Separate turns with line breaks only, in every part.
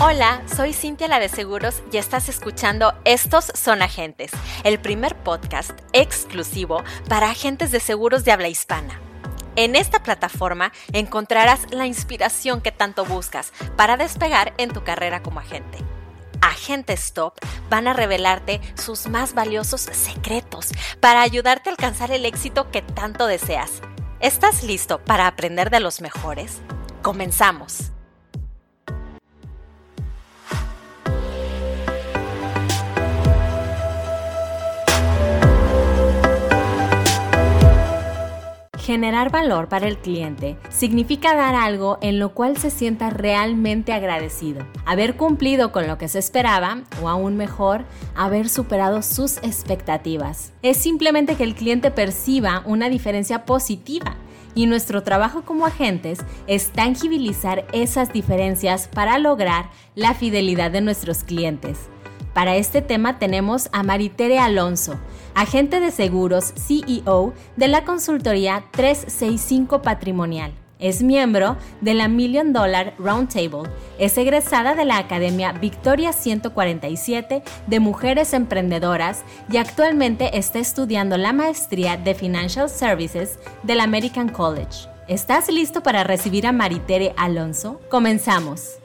Hola, soy Cintia la de Seguros y estás escuchando Estos son agentes, el primer podcast exclusivo para agentes de seguros de habla hispana. En esta plataforma encontrarás la inspiración que tanto buscas para despegar en tu carrera como agente. Agentes Top van a revelarte sus más valiosos secretos para ayudarte a alcanzar el éxito que tanto deseas. ¿Estás listo para aprender de los mejores? Comenzamos. Generar valor para el cliente significa dar algo en lo cual se sienta realmente agradecido, haber cumplido con lo que se esperaba o aún mejor, haber superado sus expectativas. Es simplemente que el cliente perciba una diferencia positiva y nuestro trabajo como agentes es tangibilizar esas diferencias para lograr la fidelidad de nuestros clientes. Para este tema tenemos a Maritere Alonso, agente de seguros CEO de la consultoría 365 Patrimonial. Es miembro de la Million Dollar Roundtable. Es egresada de la Academia Victoria 147 de Mujeres Emprendedoras y actualmente está estudiando la maestría de Financial Services del American College. ¿Estás listo para recibir a Maritere Alonso? Comenzamos.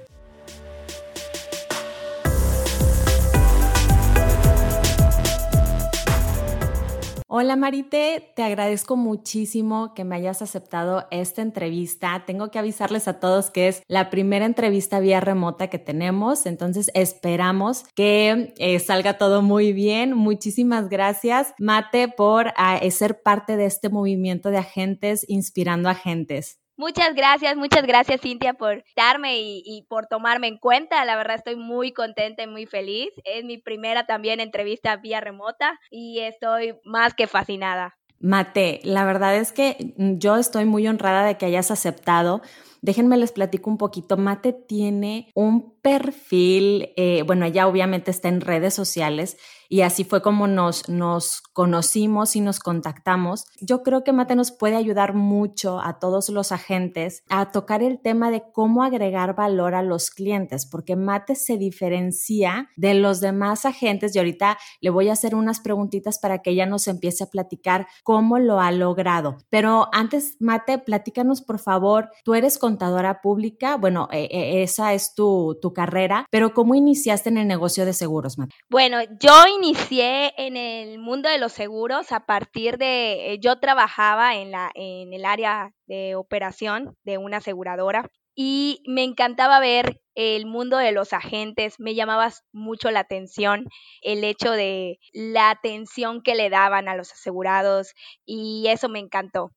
Hola Marite, te agradezco muchísimo que me hayas aceptado esta entrevista. Tengo que avisarles a todos que es la primera entrevista vía remota que tenemos, entonces esperamos que eh, salga todo muy bien. Muchísimas gracias, Mate, por ah, ser parte de este movimiento de agentes inspirando agentes.
Muchas gracias, muchas gracias Cintia por darme y, por tomarme en cuenta. La verdad estoy muy contenta y muy feliz. Es mi primera también entrevista vía remota y estoy más que fascinada.
Mate, la verdad es que yo estoy muy honrada de que hayas aceptado. Déjenme les platico un poquito. Mate tiene un perfil, eh, bueno, ella obviamente está en redes sociales y así fue como nos, nos conocimos y nos contactamos. Yo creo que Mate nos puede ayudar mucho a todos los agentes a tocar el tema de cómo agregar valor a los clientes, porque Mate se diferencia de los demás agentes y ahorita le voy a hacer unas preguntitas para que ella nos empiece a platicar cómo lo ha logrado. Pero antes, Mate, platícanos por favor, tú eres contadora pública, bueno, e, e, esa es tu, tu carrera, pero ¿cómo iniciaste en el negocio de seguros, Mate?
Bueno, yo inicié en el mundo de los seguros a partir de, eh, yo trabajaba en, la, en el área de operación de una aseguradora y me encantaba ver el mundo de los agentes, me llamaba mucho la atención el hecho de la atención que le daban a los asegurados y eso me encantó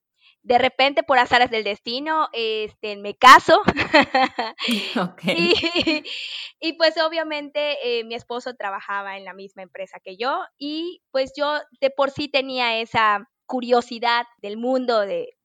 de repente por azares del destino, este, me caso. y, pues obviamente eh, mi esposo trabajaba en la misma empresa que yo y pues yo de por sí tenía esa curiosidad del mundo de,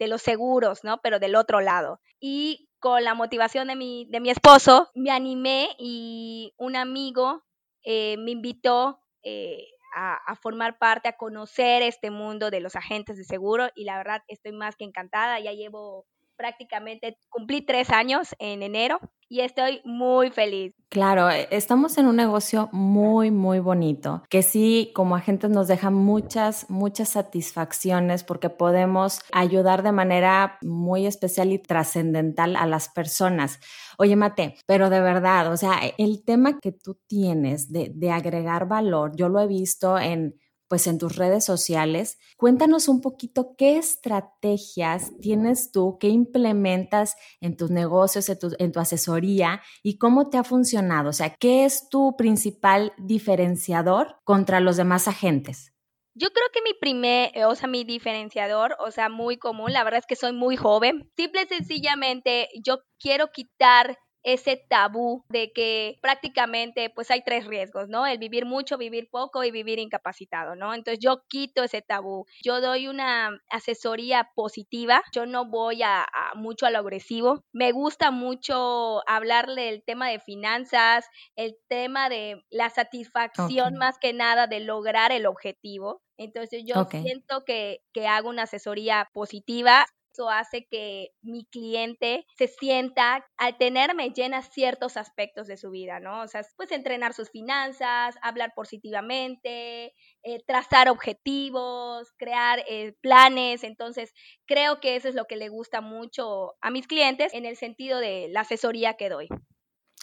los seguros, ¿no? Pero del otro lado. Y con la motivación de mi, de mi esposo, me animé y un amigo eh, me invitó eh, a, formar parte, a conocer este mundo de los agentes de seguro y la verdad estoy más que encantada. Ya llevo prácticamente, cumplí tres años en enero y estoy muy feliz.
Claro, e, estamos en un negocio muy, muy bonito, que sí, como agentes nos deja muchas, muchas satisfacciones porque podemos ayudar de manera muy especial y trascendental a las personas. Oye, Mate, pero de verdad, o sea, el tema que tú tienes de, de agregar valor, yo lo he visto en pues en tus redes sociales. Cuéntanos un poquito qué estrategias tienes tú, qué implementas en tus negocios, en tu, en tu, asesoría y cómo te ha funcionado. O sea, ¿qué es tu principal diferenciador contra los demás agentes?
Yo creo que mi primer, o sea, mi diferenciador, o sea, muy común, la verdad es que soy muy joven. Simple y sencillamente, yo quiero quitar ese tabú de que prácticamente pues hay tres riesgos, ¿no? El vivir mucho, vivir poco y vivir incapacitado, ¿no? Entonces yo quito ese tabú. Yo doy una asesoría positiva, yo no voy a, mucho a lo agresivo. Me gusta mucho hablarle del tema de finanzas, el tema de la satisfacción más que nada de lograr el objetivo. Entonces yo siento que, que hago una asesoría positiva Eso hace que mi cliente se sienta, al tenerme llena ciertos aspectos de su vida, ¿no? O sea, pues entrenar sus finanzas, hablar positivamente, eh, trazar objetivos, crear eh, planes. Entonces, creo que eso es lo que le gusta mucho a mis clientes en el sentido de la asesoría que doy.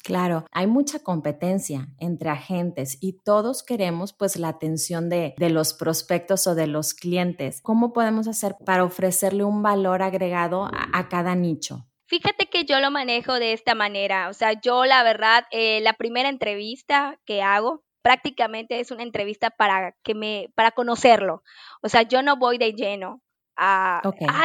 Claro, hay mucha competencia entre agentes y todos queremos pues la atención de, los prospectos o de los clientes. ¿Cómo podemos hacer para ofrecerle un valor agregado a, cada nicho?
Fíjate que yo lo manejo de esta manera, o sea, yo la verdad, eh, la primera entrevista que hago prácticamente es una entrevista para que me, para conocerlo, o sea, yo no voy de lleno, ah,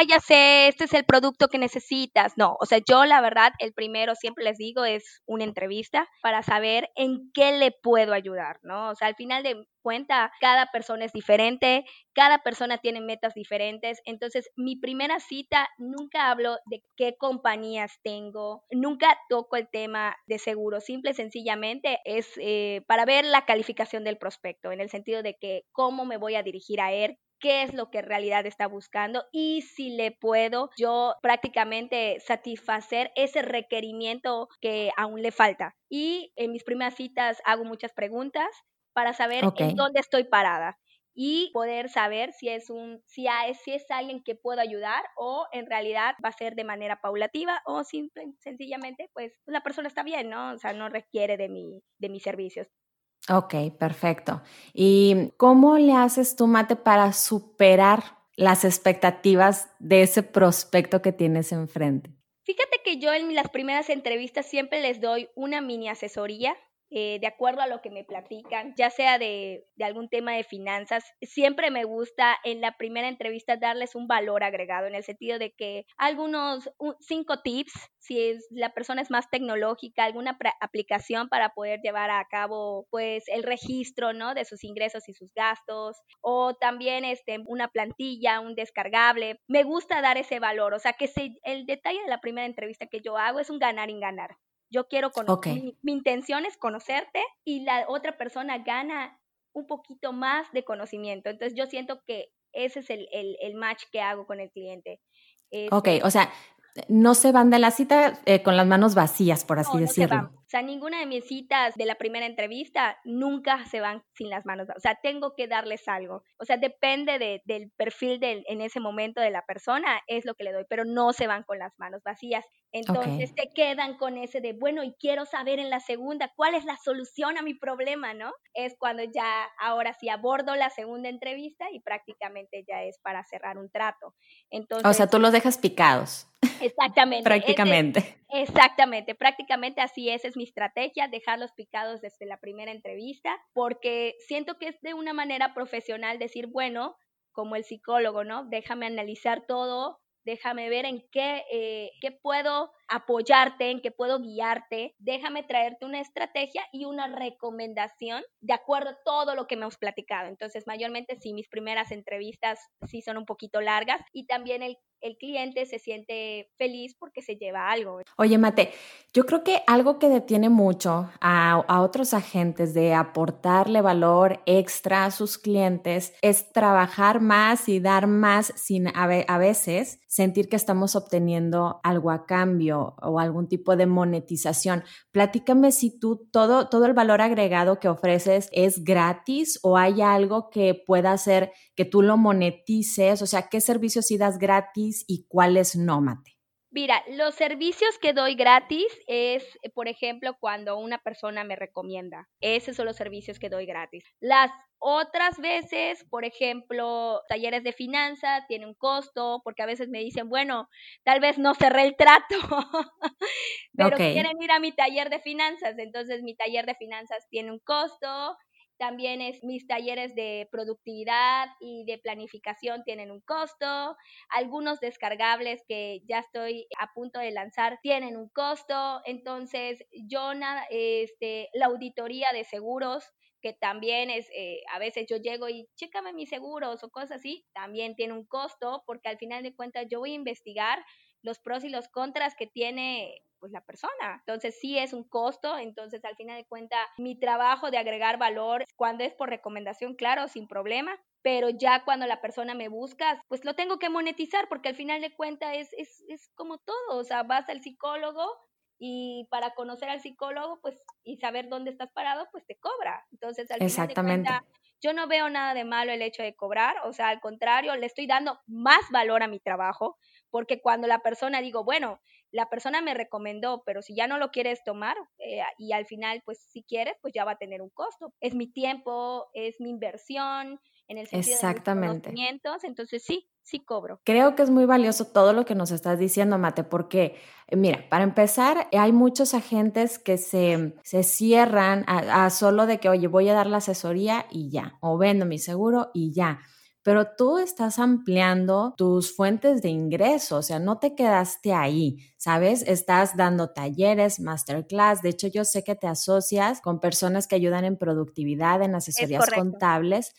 ya sé, este es el producto que necesitas. No, o sea, yo la verdad, el primero siempre les digo es una entrevista para saber en qué le puedo ayudar, ¿no? O sea, al final de cuenta, cada persona es diferente, cada persona tiene metas diferentes. Entonces, mi primera cita nunca hablo de qué compañías tengo, nunca toco el tema de seguro, simple y sencillamente es eh, para ver la calificación del prospecto, en el sentido de que cómo me voy a dirigir a él, qué es lo que en realidad está buscando y si le puedo yo prácticamente satisfacer ese requerimiento que aún le falta. Y en mis primeras citas hago muchas preguntas para saber en dónde estoy parada y poder saber si es un si, si es alguien que puedo ayudar o en realidad va a ser de manera paulativa o simple, sencillamente pues la persona está bien, ¿no? O sea, no requiere de mi de mis servicios.
Ok, perfecto. ¿Y cómo le haces tú, Mate, para superar las expectativas de ese prospecto que tienes enfrente?
Fíjate que yo en las primeras entrevistas siempre les doy una mini asesoría eh, de acuerdo a lo que me platican, ya sea de, algún tema de finanzas. Siempre me gusta en la primera entrevista darles un valor agregado en el sentido de que algunos cinco tips, si es, la persona es más tecnológica, alguna aplicación para poder llevar a cabo pues el registro, ¿no? De sus ingresos y sus gastos o también este, una plantilla, un descargable. Me gusta dar ese valor, o sea que el detalle de la primera entrevista que yo hago es un ganar y ganar. Yo quiero conocer, mi, intención es conocerte y la otra persona gana un poquito más de conocimiento. Entonces yo siento que ese es el, el, match que hago con el cliente.
ok, o sea, no se van de la cita eh, con las manos vacías, por así decirlo.
O sea, ninguna de mis citas de la primera entrevista nunca se van sin las manos. O sea, tengo que darles algo. O sea, depende del perfil del, en ese momento de la persona, es lo que le doy, pero no se van con las manos vacías. Entonces te quedan con ese de, bueno, y quiero saber en la segunda cuál es la solución a mi problema, ¿no? Es cuando ya ahora sí abordo la segunda entrevista y prácticamente ya es para cerrar un trato. Entonces,
o sea, tú los dejas picados.
Exactamente.
prácticamente.
exactamente, prácticamente así es, es mi estrategia, dejarlos picados desde la primera entrevista, porque siento que es de una manera profesional decir, bueno, como el psicólogo, ¿no? Déjame analizar todo, déjame ver en qué, eh, qué puedo apoyarte, en qué puedo guiarte, déjame traerte una estrategia y una recomendación de acuerdo a todo lo que hemos platicado. Entonces, mayormente sí, mis primeras entrevistas sí son un poquito largas y también el el cliente se siente feliz porque se lleva algo.
Oye, Mate, yo creo que algo que detiene mucho a, otros agentes de aportarle valor extra a sus clientes es trabajar más y dar más sin a, veces sentir que estamos obteniendo algo a cambio o algún tipo de monetización. Platícame si tú todo, todo el valor agregado que ofreces es gratis o hay algo que pueda hacer que tú lo monetices, o sea, qué servicios sí das gratis y cuáles no, Mate.
Mira, los servicios que doy gratis es, por ejemplo, cuando una persona me recomienda. Esos son los servicios que doy gratis. Las otras veces, por ejemplo, talleres de finanzas tiene un costo, porque a veces me dicen, bueno, tal vez no cerré el trato, pero quieren ir a mi taller de finanzas. Entonces, mi taller de finanzas tiene un costo también es mis talleres de productividad y de planificación tienen un costo. Algunos descargables que ya estoy a punto de lanzar tienen un costo. Entonces, yo este, la auditoría de seguros que también es, eh, a veces yo llego y chécame mis seguros o cosas así, también tiene un costo porque al final de cuentas yo voy a investigar los pros y los contras que tiene pues la persona. Entonces sí es un costo, entonces al final de cuentas mi trabajo de agregar valor cuando es por recomendación, claro, sin problema, pero ya cuando la persona me busca, pues lo tengo que monetizar porque al final de cuentas es, es, es como todo, o sea, vas al psicólogo y para conocer al psicólogo, pues, y saber dónde estás parado, pues te cobra. Entonces, al final de cuentas, yo no veo nada de malo el hecho de cobrar, o sea, al contrario, le estoy dando más valor a mi trabajo, porque cuando la persona digo, bueno, la persona me recomendó, pero si ya no lo quieres tomar eh, y al final, pues si quieres, pues ya va a tener un costo. Es mi tiempo, es mi inversión, en el sentido
Exactamente.
de entonces sí, sí cobro.
Creo que es muy valioso todo lo que nos estás diciendo, Mate, porque, eh, mira, para empezar, hay muchos agentes que se, se cierran a, a solo de que, oye, voy a dar la asesoría y ya, o vendo mi seguro y ya pero tú estás ampliando tus fuentes de ingreso, o sea, no te quedaste ahí, ¿sabes? Estás dando talleres, masterclass, de hecho yo sé que te asocias con personas que ayudan en productividad, en asesorías contables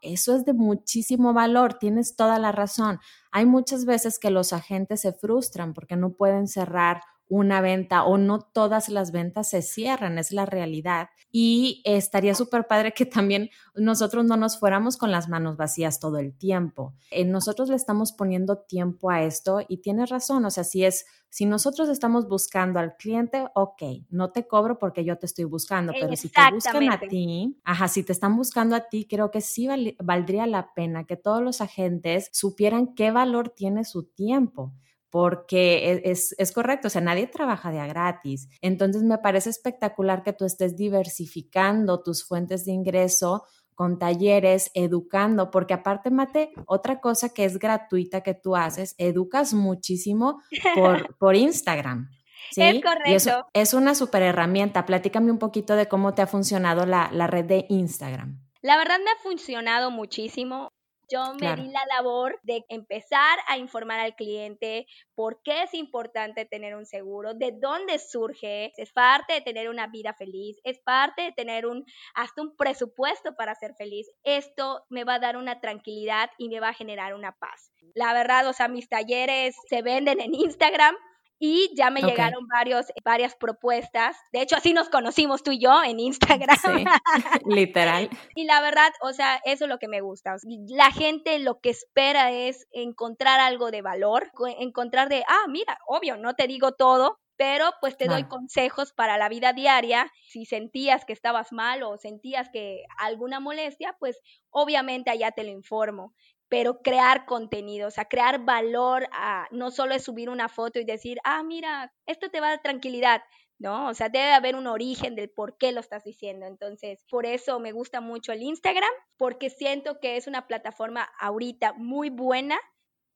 eso es de muchísimo valor, tienes toda la razón. Hay muchas veces que los agentes se frustran porque no pueden cerrar una venta o no todas las ventas se cierran, es la realidad. Y estaría súper padre que también nosotros no nos fuéramos con las manos vacías todo el tiempo. Eh, nosotros le estamos poniendo tiempo a esto y tienes razón, o sea, si es, si nosotros estamos buscando al cliente, ok, no te cobro porque yo te estoy buscando, pero si te buscan a ti, ajá, si te están buscando a ti, creo que sí valdría la pena que todos los agentes supieran qué valor tiene su tiempo porque e, es, es, correcto, o sea, nadie trabaja de a gratis. Entonces me parece espectacular que tú estés diversificando tus fuentes de ingreso con talleres, educando, porque aparte, Mate, otra cosa que es gratuita que tú haces, educas muchísimo por, por Instagram. ¿sí?
Es correcto.
Y eso es una super herramienta. Platícame un poquito de cómo te ha funcionado la, la red de Instagram.
La verdad me ha funcionado muchísimo. Yo me di la labor de empezar a informar al cliente por qué es importante tener un seguro, de dónde surge, es parte de tener una vida feliz, es parte de tener un hasta un presupuesto para ser feliz. Esto me va a dar una tranquilidad y me va a generar una paz. La verdad, o sea, mis talleres se venden en Instagram, y ya me llegaron varios, varias propuestas. De hecho, así nos conocimos tú y yo en Instagram. Sí,
literal.
y la verdad, o sea, eso es lo que me gusta. La gente lo que espera es encontrar algo de valor, encontrar de, ah, mira, obvio, no te digo todo, pero pues te doy consejos para la vida diaria. Si sentías que estabas mal o sentías que alguna molestia, pues obviamente allá te lo informo pero crear contenido, o sea, crear valor a, no solo es subir una foto y decir, ah, mira, esto te va a dar tranquilidad, ¿no? O sea, debe haber un origen del por qué lo estás diciendo. Entonces, por eso me gusta mucho el Instagram, porque siento que es una plataforma ahorita muy buena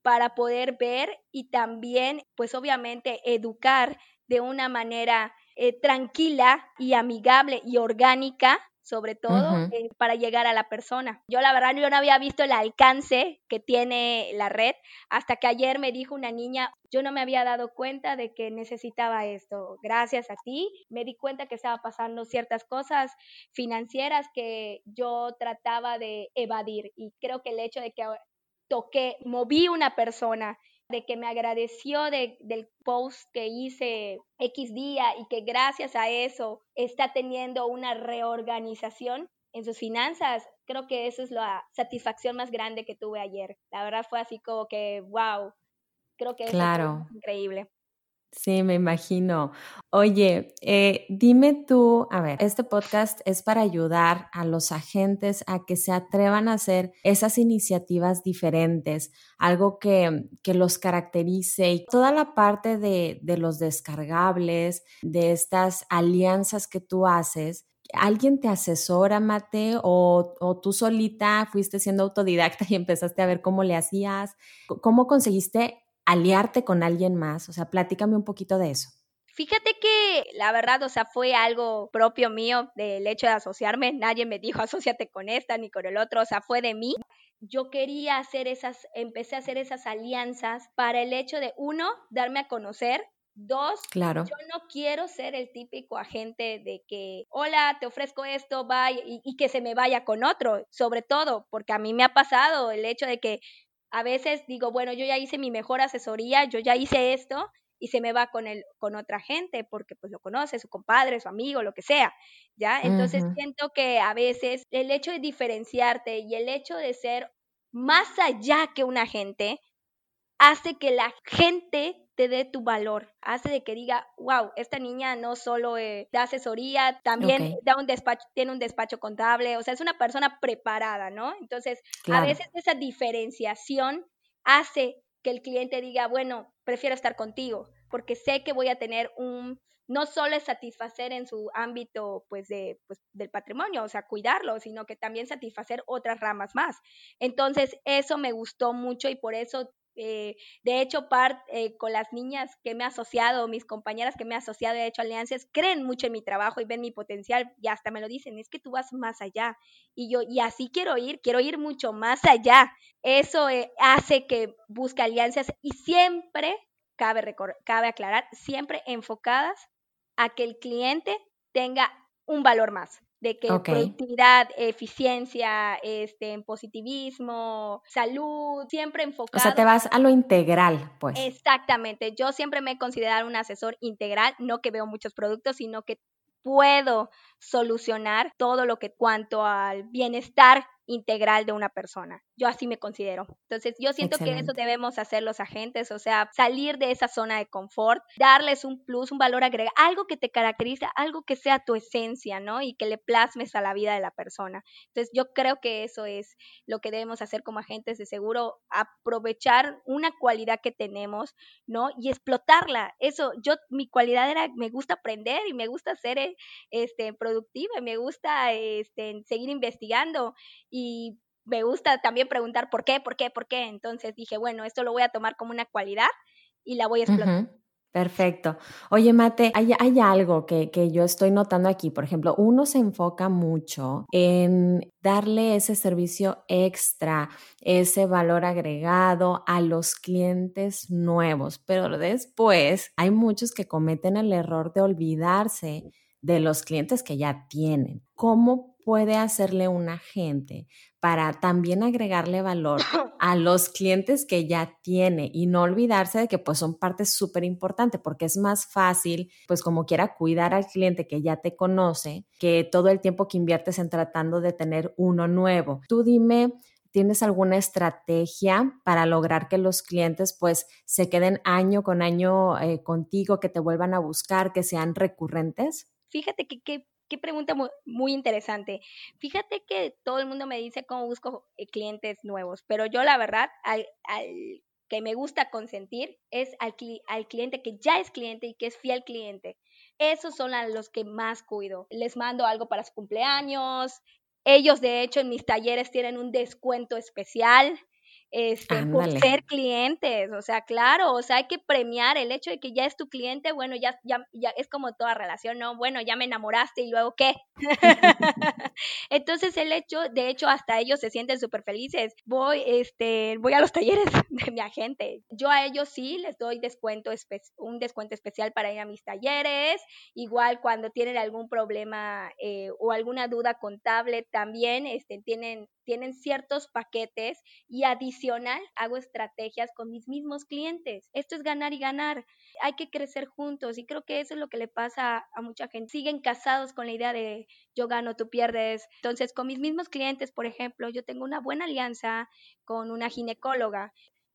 para poder ver y también, pues obviamente, educar de una manera eh, tranquila y amigable y orgánica sobre todo eh, para llegar a la persona. Yo la verdad yo no había visto el alcance que tiene la red hasta que ayer me dijo una niña, yo no me había dado cuenta de que necesitaba esto. Gracias a ti me di cuenta que estaba pasando ciertas cosas financieras que yo trataba de evadir y creo que el hecho de que toqué, moví una persona de que me agradeció de, del post que hice X día y que gracias a eso está teniendo una reorganización en sus finanzas. Creo que eso es la satisfacción más grande que tuve ayer. La verdad fue así como que, wow, creo que
claro.
es increíble.
Sí, me imagino. Oye, eh, dime tú, a ver, este podcast es para ayudar a los agentes a que se atrevan a hacer esas iniciativas diferentes, algo que, que los caracterice y toda la parte de, de los descargables, de estas alianzas que tú haces. ¿Alguien te asesora, Mate? O, o, tú solita fuiste siendo autodidacta y empezaste a ver cómo le hacías? ¿Cómo conseguiste aliarte con alguien más? O sea, platícame un poquito de eso.
Fíjate que la verdad, o sea, fue algo propio mío del hecho de asociarme. Nadie me dijo asociate con esta ni con el otro, o sea, fue de mí. Yo quería hacer esas, empecé a hacer esas alianzas para el hecho de, uno, darme a conocer, Dos,
claro.
yo no quiero ser el típico agente de que, hola, te ofrezco esto, vaya, y, y, que se me vaya con otro, sobre todo, porque a mí me ha pasado el hecho de que a veces digo, bueno, yo ya hice mi mejor asesoría, yo ya hice esto y se me va con el con otra gente porque pues lo conoce, su compadre, su amigo, lo que sea, ¿ya? Entonces siento que a veces el hecho de diferenciarte y el hecho de ser más allá que un agente, hace que la gente te dé tu valor, hace de que diga, wow, esta niña no solo eh, da asesoría, también da un despacho, tiene un despacho contable, o sea, es una persona preparada, ¿no? Entonces, a veces esa diferenciación hace que el cliente diga, bueno, prefiero estar contigo, porque sé que voy a tener un, no solo es satisfacer en su ámbito pues de pues, del patrimonio, o sea, cuidarlo, sino que también satisfacer otras ramas más. Entonces, eso me gustó mucho y por eso eh, de hecho, part, eh, con las niñas que me he asociado, mis compañeras que me he asociado, he hecho alianzas, creen mucho en mi trabajo y ven mi potencial y hasta me lo dicen, es que tú vas más allá. Y yo, y así quiero ir, quiero ir mucho más allá. Eso eh, hace que busque alianzas y siempre, cabe, cabe aclarar, siempre enfocadas a que el cliente tenga un valor más de que productividad, eficiencia, este, positivismo, salud, siempre enfocado.
O sea, te vas a lo integral, pues.
Exactamente. Yo siempre me he considerado un asesor integral, no que veo muchos productos, sino que puedo solucionar todo lo que cuanto al bienestar integral de una persona. Yo así me considero. Entonces, yo siento que eso debemos hacer los agentes, o sea, salir de esa zona de confort, darles un plus, un valor agregado, algo que te caracteriza, algo que sea tu esencia, ¿no? Y que le plasmes a la vida de la persona. Entonces, yo creo que eso es lo que debemos hacer como agentes de seguro, aprovechar una cualidad que tenemos, ¿no? Y explotarla. Eso, yo, mi cualidad era, me gusta aprender y me gusta ser este, productiva, y me gusta este, seguir investigando y me gusta también preguntar por qué, por qué, por qué. Entonces dije, bueno, esto lo voy a tomar como una cualidad y la voy a explotar.
Perfecto. Oye, Mate, hay, hay algo que, que, yo estoy notando aquí. Por ejemplo, uno se enfoca mucho en darle ese servicio extra, ese valor agregado a los clientes nuevos, pero después hay muchos que cometen el error de olvidarse de los clientes que ya tienen. ¿Cómo puede hacerle un agente para también agregarle valor a los clientes que ya tiene y no olvidarse de que pues son parte súper importante porque es más fácil pues como quiera cuidar al cliente que ya te conoce que todo el tiempo que inviertes en tratando de tener uno nuevo. Tú dime, ¿tienes alguna estrategia para lograr que los clientes pues se queden año con año eh, contigo, que te vuelvan a buscar, que sean recurrentes?
Fíjate que qué qué pregunta muy, interesante. Fíjate que todo el mundo me dice cómo busco eh, clientes nuevos, pero yo la verdad, al, que me gusta consentir es al, al, cliente que ya es cliente y que es fiel cliente. Esos son los que más cuido. Les mando algo para su cumpleaños. Ellos, de hecho, en mis talleres tienen un descuento especial este, por ser clientes, o sea, claro, o sea, hay que premiar el hecho de que ya es tu cliente, bueno, ya, ya, ya es como toda relación, ¿no? Bueno, ya me enamoraste y luego qué. Entonces el hecho, de hecho, hasta ellos se sienten súper felices. Voy, este, voy a los talleres de mi agente. Yo a ellos sí les doy descuento, un descuento especial para ir a mis talleres. Igual cuando tienen algún problema eh, o alguna duda contable, también este, tienen tienen ciertos paquetes y adicional hago estrategias con mis mismos clientes. Esto es ganar y ganar. Hay que crecer juntos y creo que eso es lo que le pasa a mucha gente. Siguen casados con la idea de yo gano, tú pierdes. Entonces, con mis mismos clientes, por ejemplo, yo tengo una buena alianza con una ginecóloga.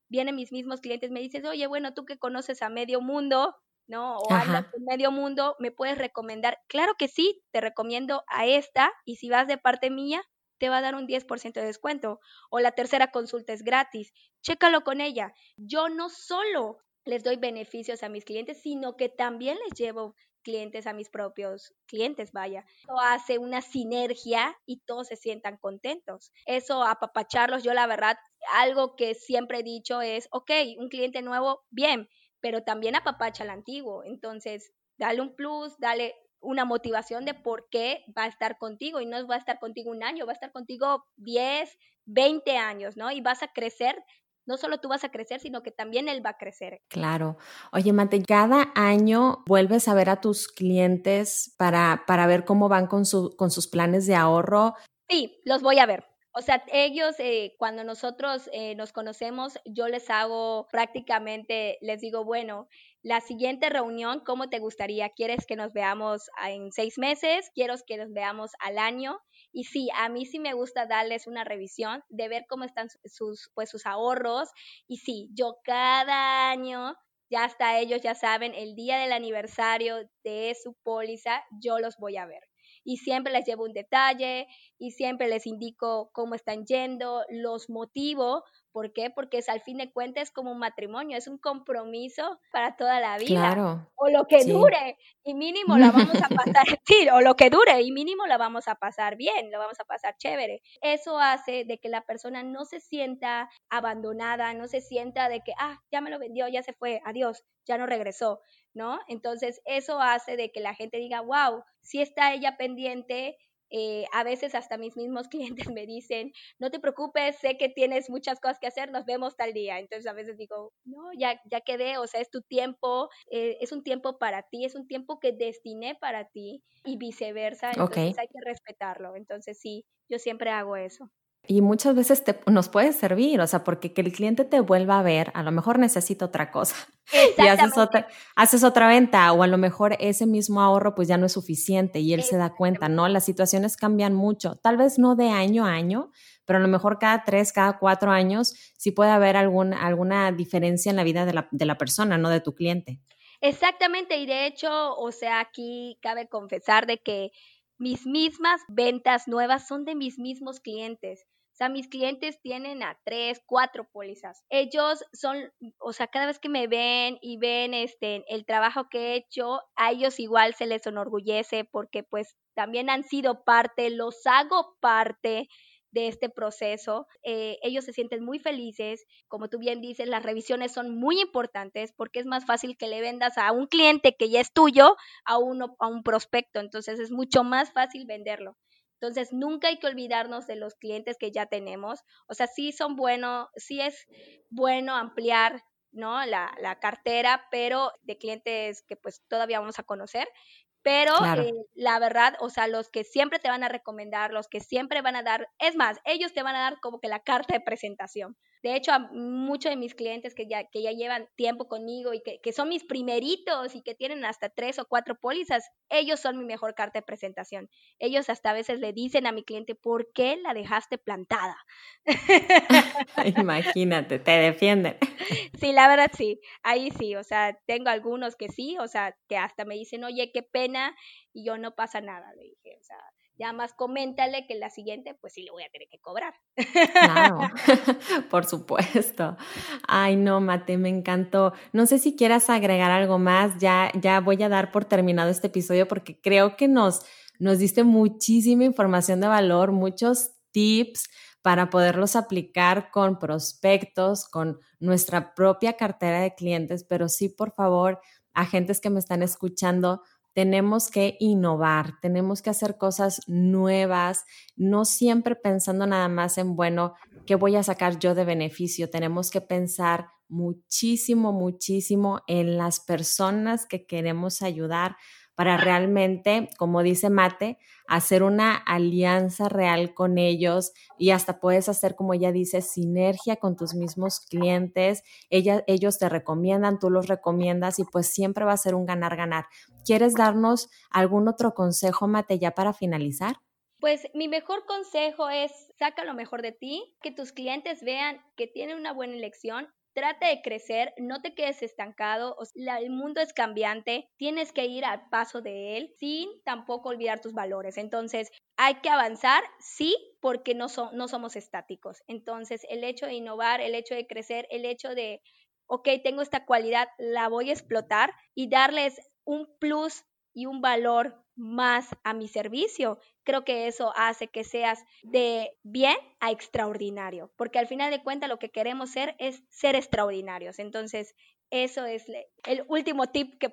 Vienen mis mismos clientes, me dices, oye, bueno, tú que conoces a medio mundo, ¿no? O andas en medio mundo, ¿me puedes recomendar? Claro que sí, te recomiendo a esta y si vas de parte mía, te va a dar un 10% de descuento. O la tercera consulta es gratis. Chécalo con ella. Yo no solo les doy beneficios a mis clientes, sino que también les llevo clientes a mis propios clientes, vaya. Eso hace una sinergia y todos se sientan contentos. Eso, apapacharlos, yo la verdad, algo que siempre he dicho es, ok, un cliente nuevo, bien, pero también apapacha al antiguo. Entonces, dale un plus, dale una motivación de por qué va a estar contigo y no va a estar contigo un año, va a estar contigo 10, 20 años, ¿no? Y vas a crecer. No solo tú vas a crecer, sino que también él va a crecer.
Claro. Oye, Mate, cada año vuelves a ver a tus clientes para, para ver cómo van con, su, con sus planes de ahorro.
Sí, los voy a ver O sea, ellos, eh, cuando nosotros eh, nos conocemos, yo les hago prácticamente, les digo, bueno, la siguiente reunión, ¿cómo te gustaría? ¿Quieres que nos veamos en seis meses? ¿Quiero que nos veamos al año? Y sí, a mí sí me gusta darles una revisión de ver cómo están sus, pues, sus ahorros. Y sí, yo cada año ya hasta ellos ya saben, el día del aniversario de su póliza, yo los voy a ver y siempre les llevo un detalle y siempre les indico cómo están yendo, los motivo. ¿Por qué? Porque es al fin de cuentas como un matrimonio, es un compromiso para toda la vida. O lo que dure y mínimo la vamos a pasar, sí, o lo que dure y mínimo la vamos a pasar bien, lo vamos a pasar chévere. Eso hace de que la persona no se sienta abandonada, no se sienta de que, ah, ya me lo vendió, ya se fue, adiós, ya no regresó. ¿no? Entonces, eso hace de que la gente diga, wow, si está ella pendiente. Eh, a veces hasta mis mismos clientes me dicen, no te preocupes, sé que tienes muchas cosas que hacer, nos vemos tal día. Entonces a veces digo, no, ya, ya quedé, o sea, es tu tiempo, eh, es un tiempo para ti, es un tiempo que destiné para ti y viceversa. Entonces hay que respetarlo. Entonces sí, yo siempre hago eso.
Y muchas veces te, nos puede servir, o sea, porque que el cliente te vuelva a ver, a lo mejor necesita otra cosa y haces otra, haces otra venta o a lo mejor ese mismo ahorro pues ya no es suficiente y él se da cuenta, ¿no? Las situaciones cambian mucho, tal vez no de año a año, pero a lo mejor cada tres, cada cuatro años sí puede haber algún, alguna diferencia en la vida de la, de la persona, no de tu cliente.
Exactamente, y de hecho, o sea, aquí cabe confesar de que mis mismas ventas nuevas son de mis mismos clientes. Sea, mis clientes tienen a tres, cuatro pólizas. Ellos son, o sea, cada vez que me ven y ven este el trabajo que he hecho, a ellos igual se les enorgullece porque pues también han sido parte, los hago parte de este proceso. Eh, ellos se sienten muy felices. Como tú bien dices, las revisiones son muy importantes porque es más fácil que le vendas a un cliente que ya es tuyo a, uno, a un prospecto. Entonces es mucho más fácil venderlo. Entonces, nunca hay que olvidarnos de los clientes que ya tenemos. O sea, sí son buenos, sí es bueno ampliar ¿no? La, la, cartera, pero de clientes que pues todavía vamos a conocer. Pero eh, la verdad, o sea, los que siempre te van a recomendar, los que siempre van a dar, es más, ellos te van a dar como que la carta de presentación. De hecho, a muchos de mis clientes que ya, que ya llevan tiempo conmigo y que, que, son mis primeritos y que tienen hasta tres o cuatro pólizas, ellos son mi mejor carta de presentación. Ellos hasta a veces le dicen a mi cliente, ¿por qué la dejaste plantada?
Imagínate, te defienden.
Sí, la verdad sí, ahí sí, o sea, tengo algunos que sí, o sea, que hasta me dicen, oye, qué pena, y yo no pasa nada, le dije, o sea, ya más coméntale que la siguiente, pues sí le voy a tener que cobrar.
Claro, por supuesto. Ay, no, Mate, me encantó. No sé si quieras agregar algo más. Ya, ya voy a dar por terminado este episodio porque creo que nos, nos diste muchísima información de valor, muchos tips para poderlos aplicar con prospectos, con nuestra propia cartera de clientes, pero sí, por favor, agentes que me están escuchando, tenemos que innovar, tenemos que hacer cosas nuevas, no siempre pensando nada más en, bueno, ¿qué voy a sacar yo de beneficio? Tenemos que pensar muchísimo, muchísimo en las personas que queremos ayudar para realmente, como dice Mate, hacer una alianza real con ellos y hasta puedes hacer, como ella dice, sinergia con tus mismos clientes. ellos te recomiendan, tú los recomiendas y pues siempre va a ser un ganar-ganar. ¿Quieres darnos algún otro consejo, Mate, ya para finalizar?
Pues mi mejor consejo es saca lo mejor de ti, que tus clientes vean que tienen una buena elección Trata de crecer, no te quedes estancado, el mundo es cambiante, tienes que ir al paso de él sin tampoco olvidar tus valores. Entonces, hay que avanzar, sí, porque no, somos estáticos. Entonces, el hecho de innovar, el hecho de crecer, el hecho de, ok, tengo esta cualidad, la voy a explotar y darles un plus y un valor más a mi servicio, creo que eso hace que seas de bien a extraordinario, porque al final de cuentas lo que queremos ser es ser extraordinarios. Entonces, eso es el último tip que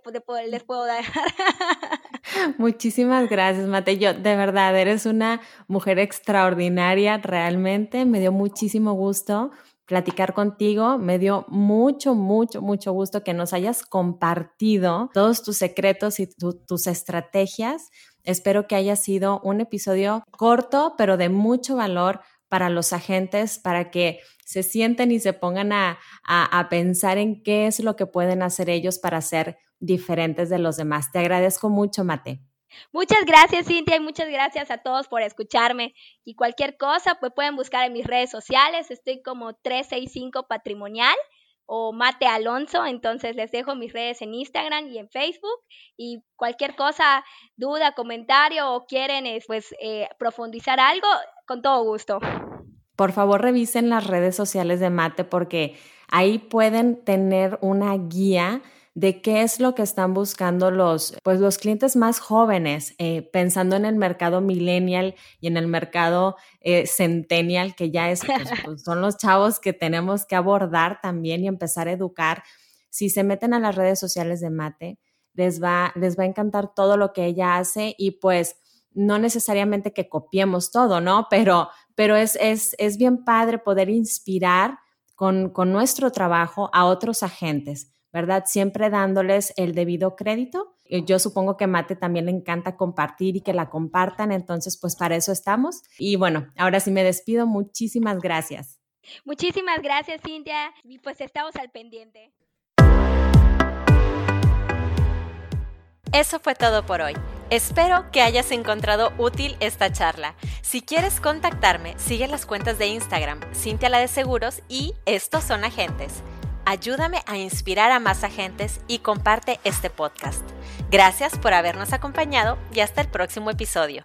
les puedo dar.
Muchísimas gracias, Mate. Yo, de verdad, eres una mujer extraordinaria, realmente. Me dio muchísimo gusto platicar contigo. Me dio mucho, mucho, mucho gusto que nos hayas compartido todos tus secretos y tus estrategias. Espero que haya sido un episodio corto, pero de mucho valor para los agentes, para que se sienten y se pongan a, a, pensar en qué es lo que pueden hacer ellos para ser diferentes de los demás. Te agradezco mucho, Mate.
Muchas gracias, Cintia, y muchas gracias a todos por escucharme. Y cualquier cosa, pues pueden buscar en mis redes sociales. Estoy como 365 Patrimonial o Mate Alonso. Entonces les dejo mis redes en Instagram y en Facebook. Y cualquier cosa, duda, comentario o quieren pues eh, profundizar algo, con todo gusto.
Por favor, revisen las redes sociales de Mate porque ahí pueden tener una guía de qué es lo que están buscando los, pues los clientes más jóvenes, eh, pensando en el mercado millennial y en el mercado eh, centennial, que ya es, pues, pues, son los chavos que tenemos que abordar también y empezar a educar. Si se meten a las redes sociales de Mate, les va, les va a encantar todo lo que ella hace y pues no necesariamente que copiemos todo, ¿no? Pero, pero es, es, es bien padre poder inspirar con, con nuestro trabajo a otros agentes ¿verdad? Siempre dándoles el debido crédito. Yo supongo que Mate también le encanta compartir y que la compartan, entonces pues para eso estamos. Y bueno, ahora sí me despido. Muchísimas gracias.
Muchísimas gracias, Cintia. Y pues estamos al pendiente.
Eso fue todo por hoy. Espero que hayas encontrado útil esta charla. Si quieres contactarme, sigue las cuentas de Instagram, Cintia la de Seguros y Estos son Agentes ayúdame a inspirar a más agentes y comparte este podcast. Gracias por habernos acompañado y hasta el próximo episodio.